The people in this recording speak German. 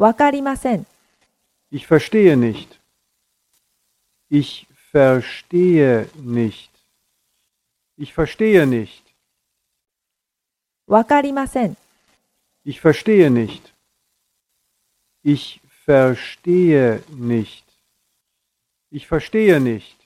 わかりません。Ich verstehe nicht. Ich verstehe nicht. Ich verstehe nicht. わかりません。Ich verstehe nicht. Ich verstehe nicht. Ich verstehe nicht.